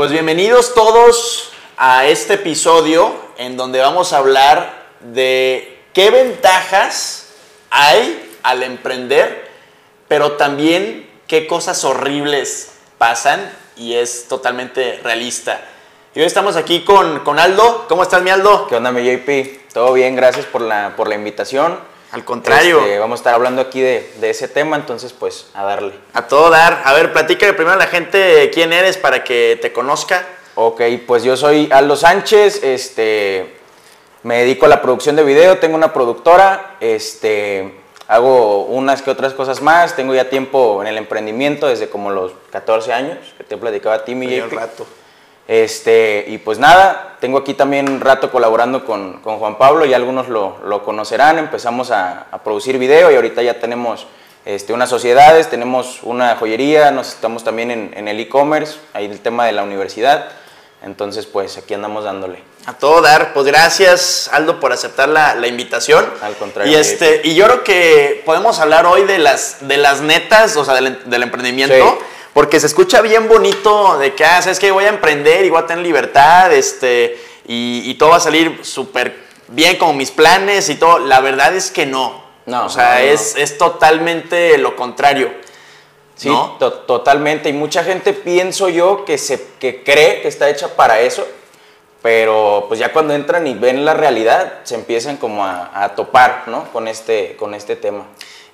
Pues bienvenidos todos a este episodio en donde vamos a hablar de qué ventajas hay al emprender, pero también qué cosas horribles pasan y es totalmente realista. Y hoy estamos aquí con, con Aldo. ¿Cómo estás, mi Aldo? ¿Qué onda, mi JP? Todo bien, gracias por la, por la invitación. Al contrario. Este, vamos a estar hablando aquí de, de, ese tema, entonces pues a darle. A todo dar. A ver, platícale primero a la gente quién eres para que te conozca. Ok, pues yo soy Aldo Sánchez, este, me dedico a la producción de video, tengo una productora, este, hago unas que otras cosas más, tengo ya tiempo en el emprendimiento desde como los 14 años, que te he platicado a ti, mi rato. Este, y pues nada, tengo aquí también un rato colaborando con, con Juan Pablo, y algunos lo, lo conocerán, empezamos a, a, producir video y ahorita ya tenemos este, unas sociedades, tenemos una joyería, nos estamos también en, en el e-commerce, ahí el tema de la universidad, entonces pues aquí andamos dándole. A todo dar, pues gracias Aldo por aceptar la, la invitación. Al contrario. Y, este, y yo creo que podemos hablar hoy de las, de las netas, o sea, del, del emprendimiento. Sí. Porque se escucha bien bonito de que, ah, sabes que voy a emprender y voy a tener libertad, este, y, y todo va a salir súper bien como mis planes y todo. La verdad es que no. No. O sea, no, no. Es, es totalmente lo contrario. Sí, ¿no? to totalmente. Y mucha gente pienso yo que, se, que cree que está hecha para eso, pero pues ya cuando entran y ven la realidad, se empiezan como a, a topar, ¿no? Con este, con este tema.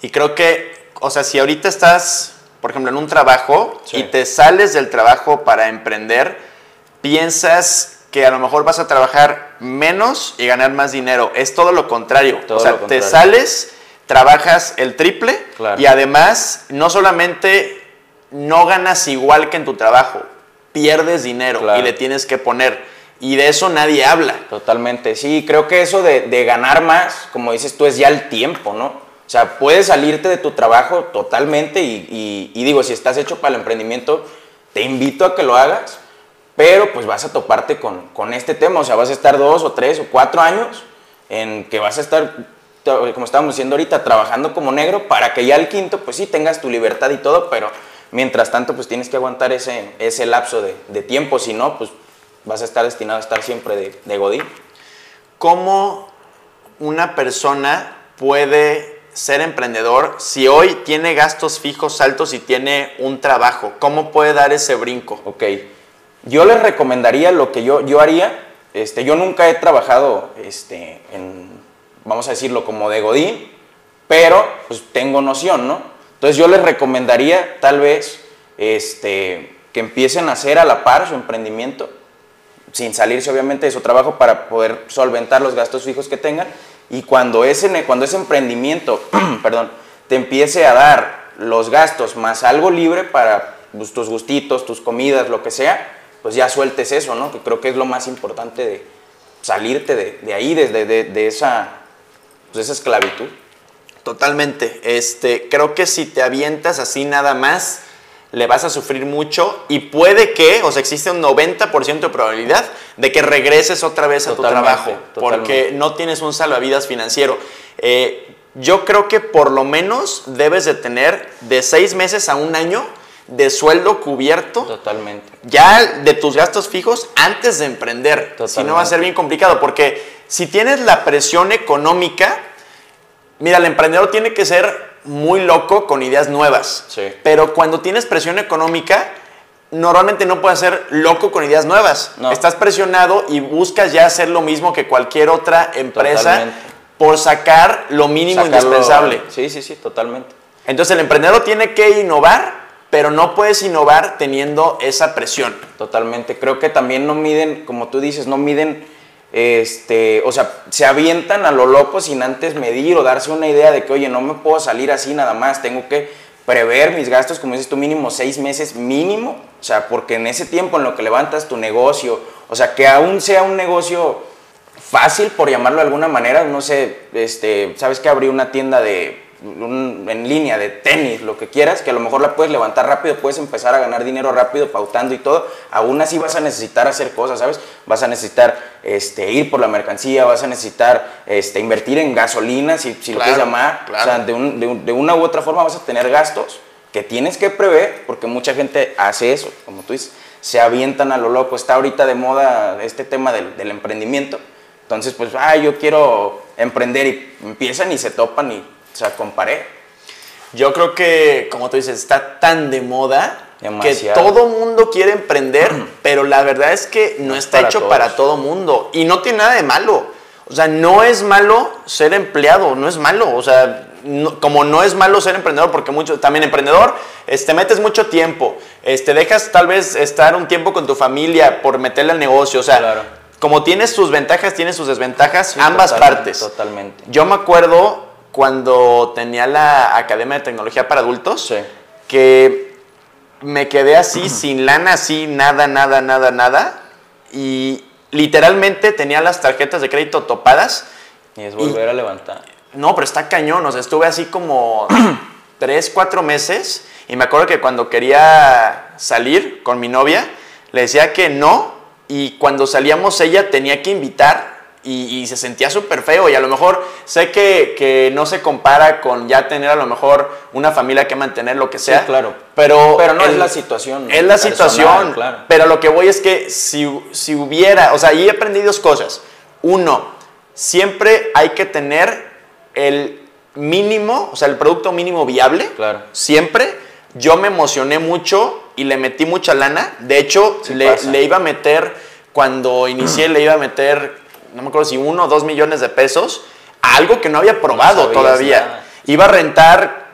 Y creo que, o sea, si ahorita estás por ejemplo, en un trabajo Sí. y te sales del trabajo para emprender, piensas que a lo mejor vas a trabajar menos y ganar más dinero. Es todo lo contrario. Todo o sea, contrario. te sales, trabajas el triple Claro. y además no solamente no ganas igual que en tu trabajo, pierdes dinero Claro. y le tienes que poner. Y de eso nadie habla. Totalmente, sí, creo que eso de, de ganar más, como dices tú, es ya el tiempo, ¿no? O sea, puedes salirte de tu trabajo totalmente y, y- y digo, si estás hecho para el emprendimiento, te invito a que lo hagas, pero pues vas a toparte con, con este tema, o sea, vas a estar dos o tres o cuatro años en que vas a estar, como estábamos diciendo ahorita, trabajando como negro para que ya al quinto, pues sí, tengas tu libertad y todo, pero mientras tanto, pues tienes que aguantar ese, ese lapso de, de tiempo, si no, pues vas a estar destinado a estar siempre de, de godín. ¿Cómo una persona puede ser emprendedor si hoy tiene gastos fijos altos y tiene un trabajo? ¿Cómo puede dar ese brinco? Ok, yo les recomendaría lo que yo, yo haría. Este, yo nunca he trabajado este, en, vamos a decirlo, como de Godín, pero pues tengo noción, ¿no? Entonces yo les recomendaría tal vez este, que empiecen a hacer a la par su emprendimiento, sin salirse obviamente de su trabajo para poder solventar los gastos fijos que tengan. Y cuando ese, cuando ese emprendimiento, perdón, te empiece a dar los gastos más algo libre para pues, tus gustitos, tus comidas, lo que sea, pues ya sueltes eso, ¿no? Que creo que es lo más importante de salirte de, de ahí, desde de, de esa, pues, esa esclavitud. Totalmente. Este, creo que si te avientas así nada más, le vas a sufrir mucho y puede que, o sea, existe un 90% de probabilidad de que regreses otra vez a Totalmente, tu trabajo, porque totalmente. no tienes un salvavidas financiero. Eh, yo creo que por lo menos debes de tener de seis meses a un año de sueldo cubierto Totalmente. ya de tus gastos fijos antes de emprender. Si no va a ser Totalmente. bien complicado, porque si tienes la presión económica, mira, el emprendedor tiene que ser muy loco con ideas nuevas. Sí. Pero cuando tienes presión económica, normalmente no puedes ser loco con ideas nuevas. No. Estás presionado y buscas ya hacer lo mismo que cualquier otra empresa Totalmente. por sacar lo mínimo Sacarlo- indispensable. Sí, sí, sí, totalmente. Entonces el emprendedor tiene que innovar, pero no puedes innovar teniendo esa presión. Totalmente. Creo que también no miden, como tú dices, no miden, este, o sea, se avientan a lo loco sin antes medir o darse una idea de que, oye, no me puedo salir así nada más, tengo que prever mis gastos, como dices tú, mínimo seis meses mínimo, o sea, porque en ese tiempo en lo que levantas tu negocio, o sea, que aún sea un negocio fácil, por llamarlo de alguna manera, no sé, este, sabes que abrí una tienda de un- en línea de tenis, lo que quieras, que a lo mejor la puedes levantar rápido, puedes empezar a ganar dinero rápido pautando y todo, aún así vas a necesitar hacer cosas, ¿sabes? Vas a necesitar este, ir por la mercancía, vas a necesitar este, invertir en gasolina, si, si lo Claro, quieres llamar, claro. o sea, de, un- de un- de una u otra forma vas a tener gastos que tienes que prever, porque mucha gente hace eso, como tú dices, se avientan a lo loco. Está ahorita de moda este tema del, del emprendimiento. Entonces, pues, ah, yo quiero emprender y empiezan y se topan y, o sea, comparé. Yo creo que, como tú dices, está tan de moda Demasiado. que todo mundo quiere emprender, pero la verdad es que no, No es está para hecho todos. para todo mundo. Y no tiene nada de malo. O sea, no es malo ser empleado, no es malo. O sea, no- como no es malo ser emprendedor, porque mucho, también emprendedor, este, metes mucho tiempo, este, dejas tal vez estar un tiempo con tu familia por meterle al negocio. O sea, Claro. como tienes sus ventajas, tienes sus desventajas, Sí, ambas totalmente, partes. Totalmente. Yo me acuerdo cuando tenía la Academia de Tecnología para Adultos, Sí. que me quedé así, sin lana, así, nada, nada, nada, nada. Y literalmente tenía las tarjetas de crédito topadas. Y es volver a levantar. No, pero está cañón, o sea, estuve así como tres, cuatro meses. Y me acuerdo que cuando quería salir con mi novia, le decía que no. Y cuando salíamos ella tenía que invitar y, y se sentía súper feo. Y a lo mejor sé que, que no se compara con ya tener a lo mejor una familia que mantener, lo que sea. claro. Pero, Pero no el- es la situación Es la personal, situación. claro. Pero lo que voy es que si, si hubiera, o sea, ahí aprendí dos cosas. Uno, siempre hay que tener el mínimo, o sea, el producto mínimo viable. Claro. Siempre. Yo me emocioné mucho y le metí mucha lana. De hecho, Sí le, pasa. le iba a meter, cuando inicié, le iba a meter, no me acuerdo si uno o dos millones de pesos a algo que no había probado todavía. nada. Iba a rentar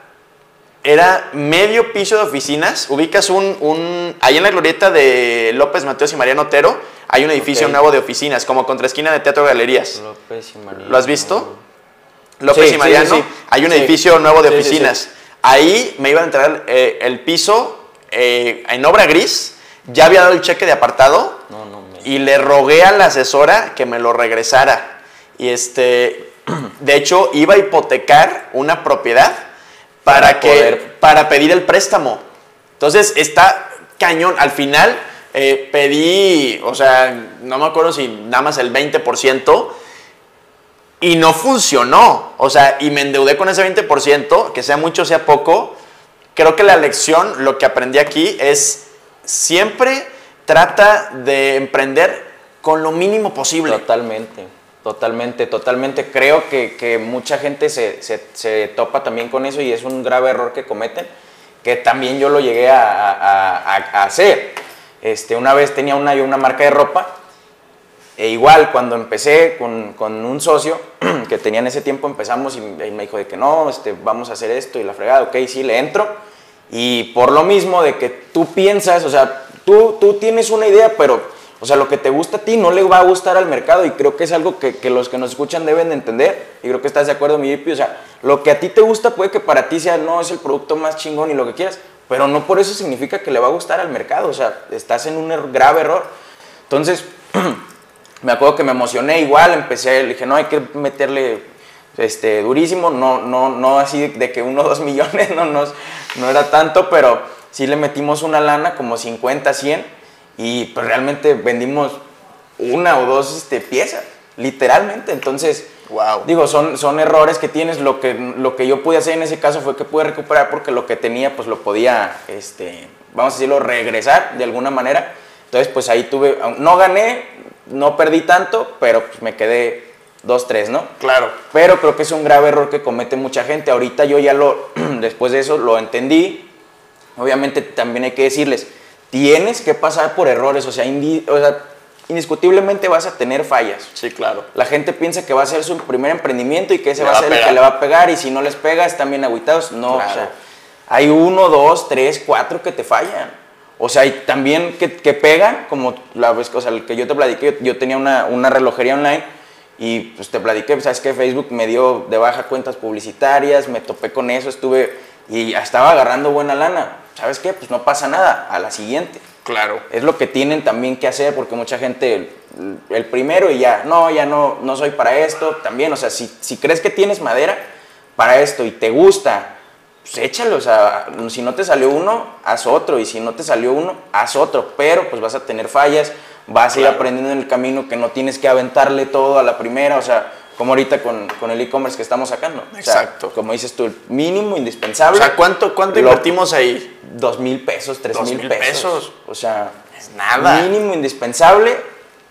era medio piso de oficinas. Ubicas un, un. Ahí en la glorieta de López Mateos y Mariano Otero hay un edificio nuevo de oficinas, como contra esquina de Teatro Galerías. López y María. ¿Lo has visto? López Sí, y Mariano, sí, sí. hay un edificio nuevo de oficinas. Ahí me iba a entrar eh, el piso eh, en obra gris. Ya había dado el cheque de apartado No, no. Y le rogué a la asesora que me lo regresara. Y este, de hecho, iba a hipotecar una propiedad para, Para que, poder- para pedir el préstamo. Entonces está cañón. Al final eh, pedí, o sea, no me acuerdo si nada más el 20%. Y no funcionó. O sea, y me endeudé con ese 20%, que sea mucho, sea poco. Creo que la lección, lo que aprendí aquí es siempre trata de emprender con lo mínimo posible. Totalmente, totalmente, totalmente. Creo que, que mucha gente se, se- se topa también con eso y es un grave error que cometen, que también yo lo llegué a, a- a- a hacer. Este, una vez tenía una, yo una marca de ropa e igual cuando empecé con, con un socio que tenía en ese tiempo empezamos y, me dijo de que no, este, vamos a hacer esto y la fregada, ok, sí, le entro. Y por lo mismo de que tú piensas, o sea, tú, tú tienes una idea, pero, o sea, lo que te gusta a ti no le va a gustar al mercado y creo que es algo que, que los que nos escuchan deben de entender y creo que estás de acuerdo, mi o sea, lo que a ti te gusta puede que para ti sea, no es el producto más chingón y lo que quieras, pero no por eso significa que le va a gustar al mercado, o sea, estás en un er- grave error. Entonces, me acuerdo que me emocioné igual, empecé, le dije, no, hay que meterle este, durísimo, no, no, no así de que uno o dos millones, no, no, no era tanto, pero sí le metimos una lana, como 50, 100, y pues realmente vendimos una o dos este, piezas, literalmente, entonces... Wow. Digo, son, son errores que tienes. Lo que, lo que yo pude hacer en ese caso fue que pude recuperar porque lo que tenía, pues lo podía, este, vamos a decirlo, regresar de alguna manera. Entonces, pues ahí tuve, no gané, no perdí tanto, pero pues me quedé 2-3, ¿no? Claro. Pero creo que es un grave error que comete mucha gente. Ahorita yo ya lo, después de eso, lo entendí. Obviamente también hay que decirles, tienes que pasar por errores, o sea, o sea, indiscutiblemente vas a tener fallas. Sí, claro. La gente piensa que va a ser su primer emprendimiento y que ese Le va a ser el que le va a pegar y si no les pega están bien agüitados. No, Claro. o sea, hay uno, dos, tres, cuatro que te fallan. O sea, y también que, que pegan, como la vez, o sea, que yo te platiqué, yo, yo tenía una, una relojería online y pues te platiqué, sabes que Facebook me dio de baja cuentas publicitarias, me topé con eso, estuve y estaba agarrando buena lana. ¿Sabes qué? Pues no pasa nada, a la siguiente. Claro. Es lo que tienen también que hacer porque mucha gente, el, el primero y ya, no, ya no, no soy para esto, también, o sea, si, si crees que tienes madera para esto y te gusta, pues échalo, o sea, si no te salió uno, haz otro, y si no te salió uno, haz otro, pero pues vas a tener fallas, vas a ir aprendiendo en el camino que no tienes que aventarle todo a la primera, o sea, como ahorita con, con el e-commerce que estamos sacando. O sea, Exacto. como dices tú, el mínimo O indispensable. sea, ¿cuánto, cuánto Lo- invertimos ahí? Dos mil pesos, tres mil pesos. pesos. O sea, Es nada. Mínimo indispensable.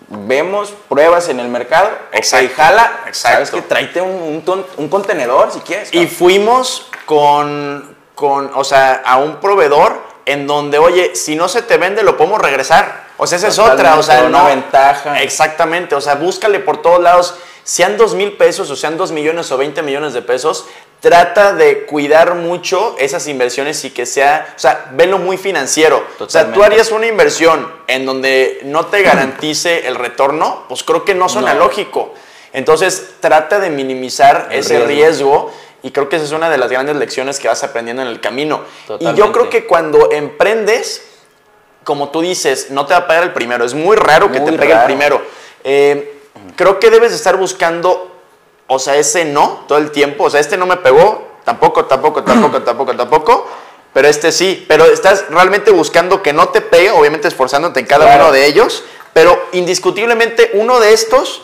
Vemos pruebas en el mercado. Exacto, Ok, jala. exacto. Sabes que tráete un, un ton- un contenedor si quieres. Y fuimos con, con, o sea, a un proveedor en donde, oye, si no se te vende, lo podemos regresar. O sea, esa es otra, o sea, no. una ventaja. Exactamente, o sea, búscale por todos lados, sean dos mil pesos o sean dos millones o 20 millones de pesos, trata de cuidar mucho esas inversiones y que sea, o sea, velo muy financiero. O sea, tú harías una inversión en donde no te garantice el retorno, pues creo que no suena No. lógico. Entonces, trata de minimizar El ese riesgo. riesgo y creo que esa es una de las grandes lecciones que vas aprendiendo en el camino. Y yo creo que cuando emprendes, como tú dices, no te va a pagar el primero. Es muy raro que te Muy pegue el raro. primero. Eh, creo que debes de estar buscando, o sea, ese no todo el tiempo. O sea, este no me pegó, tampoco, tampoco, tampoco, tampoco, tampoco. Pero este sí. Pero estás realmente buscando que no te pegue, obviamente esforzándote en cada Claro. uno de ellos. Pero indiscutiblemente uno de estos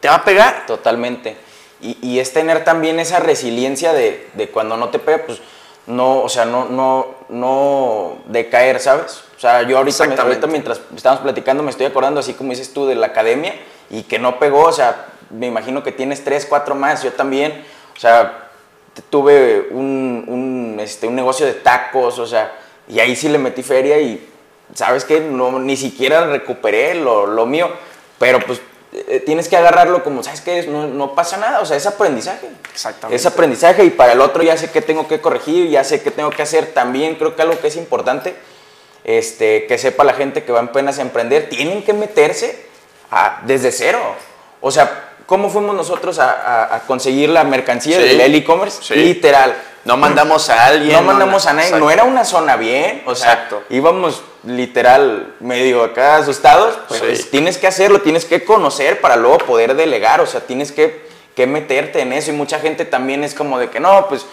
te va a pegar. Totalmente. Y, y es tener también esa resiliencia de, de cuando no te pega, pues no, o sea, no, no, no decaer, ¿sabes? O sea, yo ahorita, me- ahorita mientras estábamos platicando me estoy acordando, así como dices tú, de la academia y que no pegó, o sea, me imagino que tienes tres, cuatro más, yo también, o sea, tuve un, un, este, un negocio de tacos, o sea, y ahí sí le metí feria y, ¿sabes qué? No, ni siquiera recuperé lo, lo mío, pero pues eh, tienes que agarrarlo como, ¿sabes qué? No, no pasa nada, o sea, es aprendizaje. Exactamente. Es aprendizaje y para el otro ya sé qué tengo que corregir, ya sé qué tengo que hacer también. Creo que algo que es importante, este, que sepa la gente que va apenas a emprender, tienen que meterse a- desde cero. O sea, ¿cómo fuimos nosotros a, a- a conseguir la mercancía Sí, del e-commerce? sí. Literal. No mandamos a alguien. No mandamos a nadie, Exacto. no era una zona bien, o sea, Exacto. íbamos literal medio acá asustados, pues Sí. tienes que hacerlo, tienes que conocer para luego poder delegar, o sea, tienes que, que meterte en eso y mucha gente también es como de que no, pues,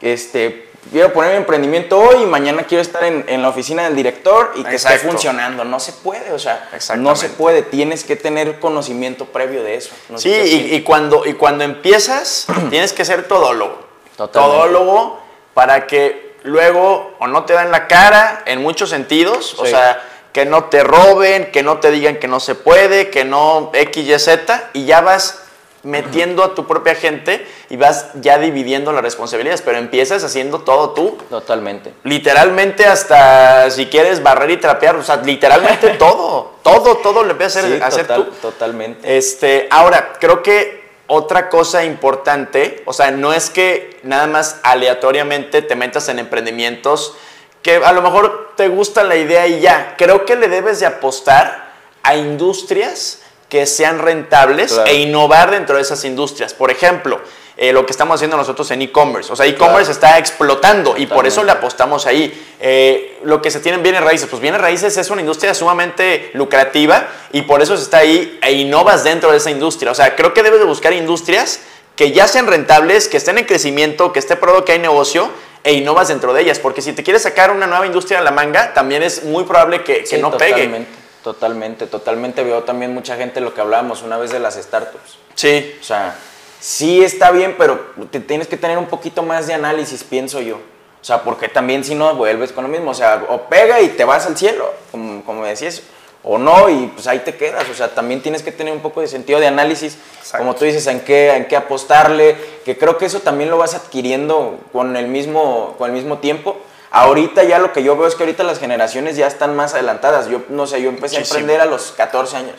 este, quiero poner mi emprendimiento hoy y mañana quiero estar en, en la oficina del director y que esté Exacto. funcionando, no se puede, o sea, no se puede, tienes que tener conocimiento previo de eso. No Sí, y, cuando, y cuando empiezas, tienes que ser todólogo. Totalmente. Todólogo para que luego o no te dan la cara en muchos sentidos, o sea, que no te roben, que no te digan que no se puede, que no X, Y, Z, y ya vas metiendo a tu propia gente y vas ya dividiendo las responsabilidades, pero empiezas haciendo todo tú. Totalmente. Literalmente hasta si quieres barrer y trapear, o sea, literalmente todo, todo, todo lo empiezas a hacer, Sí, hacer total- tú. Totalmente. Este, ahora, creo que otra cosa importante, o sea, no es que nada más aleatoriamente te metas en emprendimientos que a lo mejor te gusta la idea y ya. Creo que le debes de apostar a industrias que sean rentables Claro. e innovar dentro de esas industrias. Por ejemplo, eh, lo que estamos haciendo nosotros en e-commerce. O sea, e-commerce está explotando y por eso le apostamos ahí. Eh, lo que se tienen bienes raíces, pues bienes raíces es una industria sumamente lucrativa y por eso se está ahí e innovas dentro de esa industria. O sea, creo que debes de buscar industrias que ya sean rentables, que estén en crecimiento, que esté probado que hay negocio e innovas dentro de ellas. Porque si te quieres sacar una nueva industria a la manga, también es muy probable que, no pegue. Totalmente, Totalmente. Veo también mucha gente lo que hablábamos una vez de las startups. Sí, O sea, sí está bien, pero te tienes que tener un poquito más de análisis, pienso yo. O sea, porque también si no vuelves con lo mismo. O sea, o pega y te vas al cielo, como, como decías, o no, y pues ahí te quedas. O sea, también tienes que tener un poco de sentido de análisis, Exacto. como tú dices, en qué, en qué apostarle, que creo que eso también lo vas adquiriendo con el mismo, con el mismo tiempo. Ahorita ya lo que yo veo es que ahorita las generaciones ya están más adelantadas. Yo no sé, yo empecé Muchísimo. a emprender a los 14 años.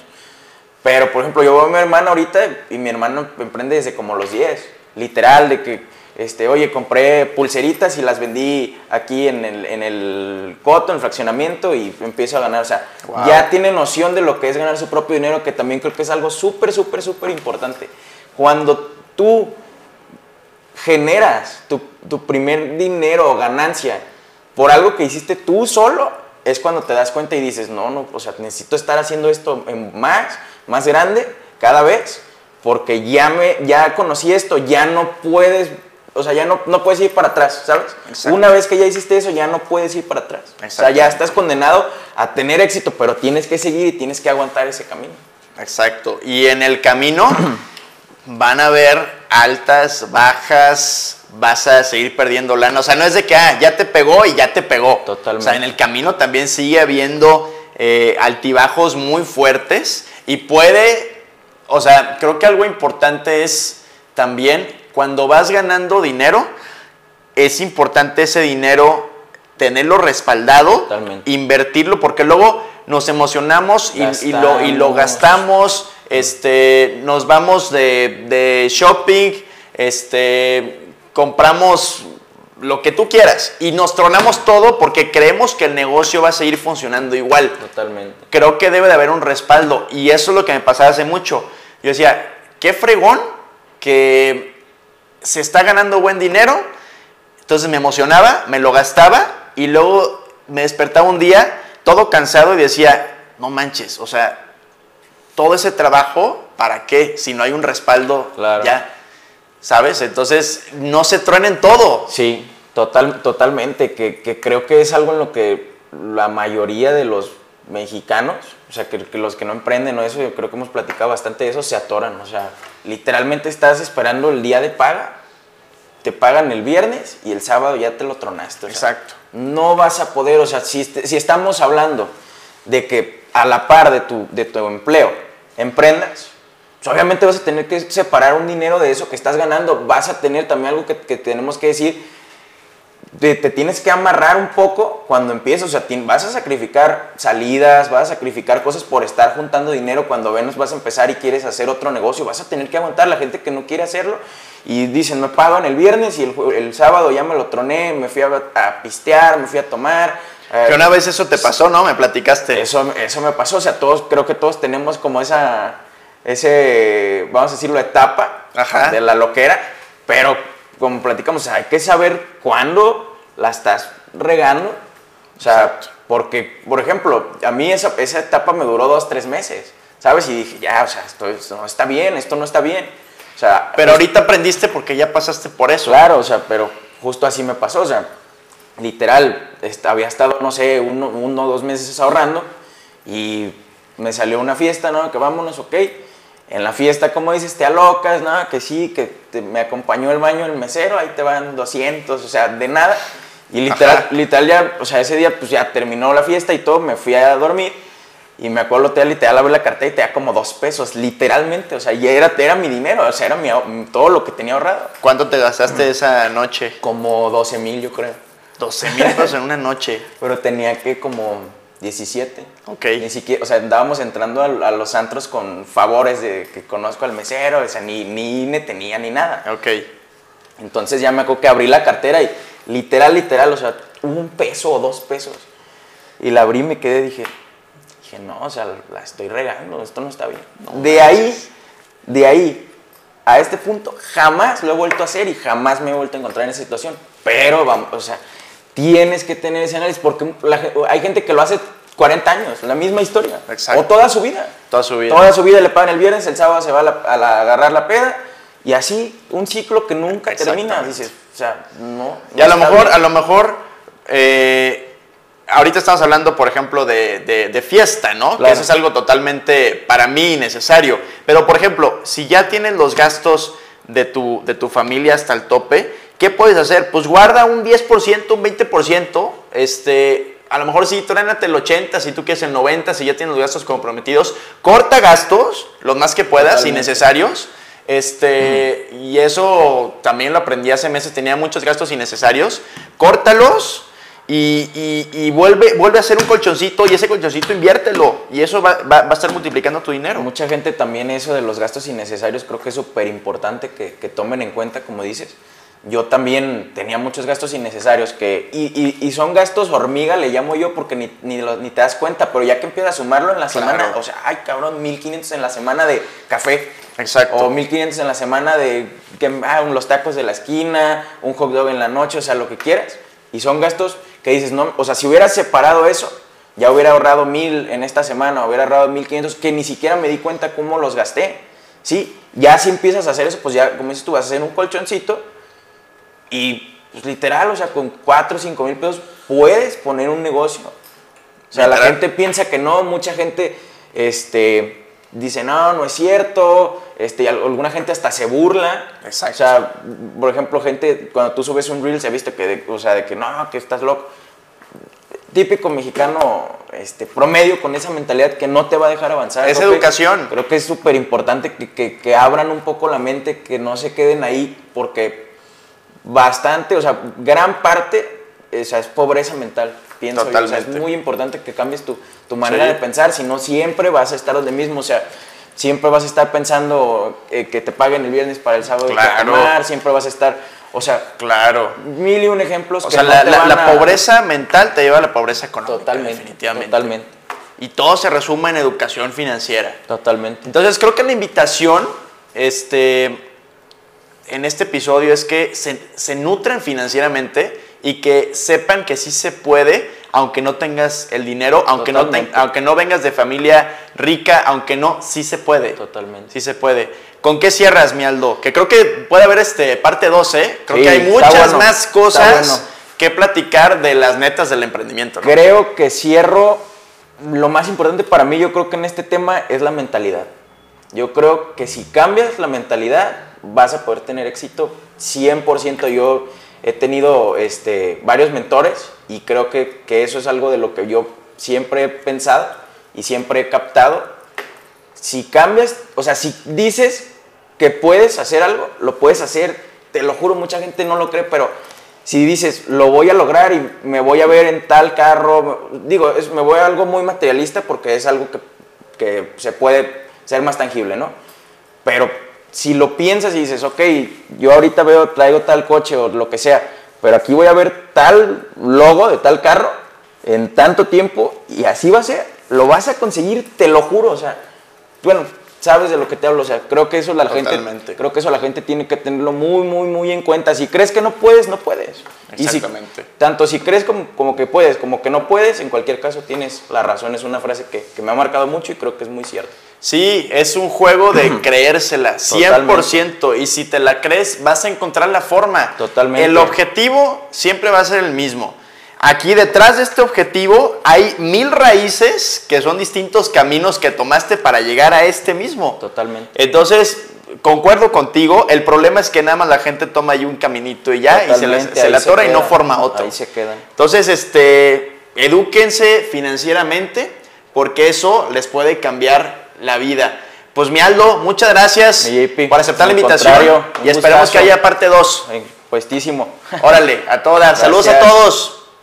Pero, por ejemplo, yo veo a mi hermana ahorita y mi hermano emprende desde como los 10. Literal, de que, este, oye, compré pulseritas y las vendí aquí en el, en el coto, en el fraccionamiento y empiezo a ganar. O sea, Wow. ya tiene noción de lo que es ganar su propio dinero, que también creo que es algo súper, súper, súper importante. Cuando tú generas tu, tu primer dinero o ganancia por algo que hiciste tú solo, es cuando te das cuenta y dices, no, no, o sea, necesito estar haciendo esto en más, más grande cada vez, porque ya, me, ya conocí esto, ya no puedes, o sea, ya no, no puedes ir para atrás, ¿sabes? Exacto. Una vez que ya hiciste eso, ya no puedes ir para atrás. O sea, ya estás condenado a tener éxito, pero tienes que seguir y tienes que aguantar ese camino. Exacto. Y en el camino van a haber altas, bajas, vas a seguir perdiendo lana. O sea, no es de que ah, ya te pegó y ya te pegó. Totalmente. O sea, en el camino también sigue habiendo eh, altibajos muy fuertes y puede, o sea, creo que algo importante es también cuando vas ganando dinero, es importante ese dinero tenerlo respaldado, Totalmente. invertirlo, porque luego nos emocionamos y, y lo, y lo gastamos, este, nos vamos de, de shopping, este, compramos lo que tú quieras y nos tronamos todo porque creemos que el negocio va a seguir funcionando igual. Totalmente. Creo que debe de haber un respaldo y eso es lo que me pasaba hace mucho. Yo decía, qué fregón que se está ganando buen dinero, entonces me emocionaba, me lo gastaba y luego me despertaba un día todo cansado y decía, no manches, o sea, todo ese trabajo, ¿para qué? Si no hay un respaldo Claro. ya, ¿sabes? Entonces, no se truenen todo. Sí, total, totalmente, que, que creo que es algo en lo que la mayoría de los mexicanos, o sea, que, que los que no emprenden o eso, yo creo que hemos platicado bastante de eso, se atoran, o sea, literalmente estás esperando el día de paga, te pagan el viernes y el sábado ya te lo tronaste. o sea, Exacto. no vas a poder, o sea, si, est- si estamos hablando de que a la par de tu, de tu empleo emprendas, pues obviamente vas a tener que separar un dinero de eso que estás ganando, vas a tener también algo que, que tenemos que decir, te, te tienes que amarrar un poco cuando empieces, o sea, ti- vas a sacrificar salidas, vas a sacrificar cosas por estar juntando dinero cuando ven vas a empezar y quieres hacer otro negocio, vas a tener que aguantar la gente que no quiere hacerlo y dicen, me pagan el viernes y el, el sábado ya me lo troné, me fui a, a pistear, me fui a tomar. eh, Que una vez eso te pasó, ¿no? Me platicaste. eso, eso me pasó, o sea, todos, creo que todos tenemos como esa, ese, vamos a decirlo, etapa Ajá. de la loquera, pero como platicamos, hay que saber cuándo la estás regando, o sea, porque, por ejemplo, a mí esa, esa etapa me duró dos, tres meses, ¿sabes? Y dije, ya, o sea, esto, esto no está bien, esto no está bien, o sea, Pero ahorita aprendiste porque ya pasaste por eso. Claro, o sea, pero justo así me pasó, o sea, literal, había estado, no sé, uno o dos meses ahorrando y me salió una fiesta, ¿no? Que vámonos, ok. En la fiesta, como dices, te alocas, ¿no? Que sí, que te- me acompañó el baño el mesero, ahí te van 200, o sea, de nada. Y literal, literal ya, o sea, ese día pues ya terminó la fiesta y todo, me fui a dormir y me acuerdo hotel y te da la cartera y te da como dos pesos, literalmente, o sea, y era, era mi dinero, o sea, era mi todo lo que tenía ahorrado. ¿Cuánto te gastaste esa noche? Como 12 mil, yo creo. 12 mil pesos en una noche. Pero tenía que como 17. Ok. Ni siquiera, o sea, andábamos entrando a, a los antros con favores de que conozco al mesero, o sea, ni, ni INE tenía ni nada. Ok. Entonces ya me acuerdo que abrí la cartera y literal, literal, o sea, un peso o dos pesos. Y la abrí y me quedé, dije, dije, no, o sea, la estoy regando, esto no está bien. de ahí, de ahí a este punto, jamás lo he vuelto a hacer y jamás me he vuelto a encontrar en esa situación. Pero, vamos, o sea, tienes que tener ese análisis porque la hay gente que lo hace 40 años, la misma historia. Exacto. O toda su vida. Toda su vida. Toda su vida le pagan el viernes, el sábado se va a, la- a la- a agarrar la peda y así un ciclo que nunca termina. Dices, o sea, no. Y a lo mejor, bien. a lo mejor, eh, ahorita estamos hablando, por ejemplo, de, de- de fiesta, ¿no? Que eso es algo totalmente, para mí, innecesario. Pero, por ejemplo, si ya tienes los gastos de tu, de tu familia hasta el tope, ¿qué puedes hacer? Pues guarda un 10%, un 20%, este... A lo mejor sí, trénate el 80, si tú quieres el 90, si ya tienes los gastos comprometidos. Corta gastos, los más que puedas, Totalmente. innecesarios. Este, y eso también lo aprendí hace meses, tenía muchos gastos innecesarios. Córtalos y, y- y vuelve, vuelve a hacer un colchoncito y ese colchoncito inviértelo. Y eso va, va- va a estar multiplicando tu dinero. Mucha gente también eso de los gastos innecesarios creo que es súper importante que, que tomen en cuenta, como dices. Yo también tenía muchos gastos innecesarios que, y, y- y son gastos hormiga, le llamo yo, porque ni, ni, lo- ni te das cuenta, pero ya que empiezas a sumarlo en la Claro. semana, o sea, ay cabrón, 1500 en la semana de café. Exacto. O 1500 en la semana de que, ah, los tacos de la esquina, un hot dog en la noche, o sea, lo que quieras. Y son gastos que dices, no, o sea, si hubieras separado eso, ya hubiera ahorrado mil en esta semana, hubiera ahorrado 1500, que ni siquiera me di cuenta cómo los gasté. Sí, ya si empiezas a hacer eso, pues ya, como dices tú, vas a hacer un colchoncito y pues, literal, o sea, con 4 o 5 mil pesos puedes poner un negocio. O sea, la gente piensa que no, mucha gente este, dice, no, no es cierto, este, y al- alguna gente hasta se burla. Exacto. O sea, por ejemplo, gente, cuando tú subes un reel, se ha visto que, de- o sea, de que no, que estás loco. típico mexicano este, promedio con esa mentalidad que no te va a dejar avanzar. Es Creo que- educación. creo que es súper importante que, que- que abran un poco la mente, que no se queden ahí, porque bastante, o sea, gran parte o sea, es pobreza mental, pienso yo. O sea, es Totalmente. muy importante que cambies tu, tu manera Sí. de pensar, si no siempre vas a estar donde mismo, o sea, siempre vas a estar pensando eh, que te paguen el viernes para el sábado y Claro. tomar, siempre vas a estar, o sea, Claro. mil y un ejemplos O que sea, no la, te la- van la a- pobreza mental te lleva a la pobreza económica. Totalmente, Definitivamente. totalmente, Y todo se resume en educación financiera. totalmente. Entonces creo que la invitación este, en este episodio es que se, se nutran financieramente y que sepan que sí se puede, aunque no tengas el dinero, aunque no, Totalmente. aunque no vengas de familia rica, aunque no, sí se puede. Totalmente. Sí se puede. ¿Con qué cierras, mi Aldo? Que creo que puede haber este, parte 2, ¿eh? Creo Sí, que hay muchas bueno, más cosas bueno. que platicar de las netas del emprendimiento. ¿no? Creo que cierro, lo más importante para mí, yo creo que en este tema es la mentalidad. Yo creo que si cambias la mentalidad, vas a poder tener éxito 100%. Yo he tenido este, varios mentores y creo que, que eso es algo de lo que yo siempre he pensado y siempre he captado. Si cambias, o sea, si dices que puedes hacer algo, lo puedes hacer. Te lo juro, mucha gente no lo cree, pero si dices, lo voy a lograr y me voy a ver en tal carro, digo, es- me voy a algo muy materialista porque es algo que, que se puede ser más tangible, ¿no? Pero si lo piensas y dices, ok, yo ahorita veo, traigo tal coche o lo que sea, pero aquí voy a ver tal logo de tal carro en tanto tiempo y así va a ser, lo vas a conseguir, te lo juro, o sea, bueno, sabes de lo que te hablo, o sea, creo que eso la gente, creo que eso la gente tiene que tenerlo muy, muy, muy en cuenta. Si crees que no puedes, no puedes. Y si- Exactamente. tanto si crees como, como que puedes, como que no puedes, en cualquier caso tienes la razón. Es una frase que, que me ha marcado mucho y creo que es muy cierta. Sí, es un juego de creérsela, 100%. Y si te la crees, vas a encontrar la forma. Totalmente. El objetivo siempre va a ser el mismo. Aquí detrás de este objetivo hay mil raíces que son distintos caminos que tomaste para llegar a este mismo. Totalmente. Entonces, concuerdo contigo, el problema es que nada más la gente toma ahí un caminito y ya, y se la, Totalmente, atora y no forma otro. Ahí se quedan. Entonces, este, edúquense financieramente porque eso les puede cambiar la vida. Pues mi Aldo, muchas gracias JP, por aceptar la invitación y esperemos gustazo. que haya parte 2. Ay, Puestísimo. Órale, a todas. Saludos a todos.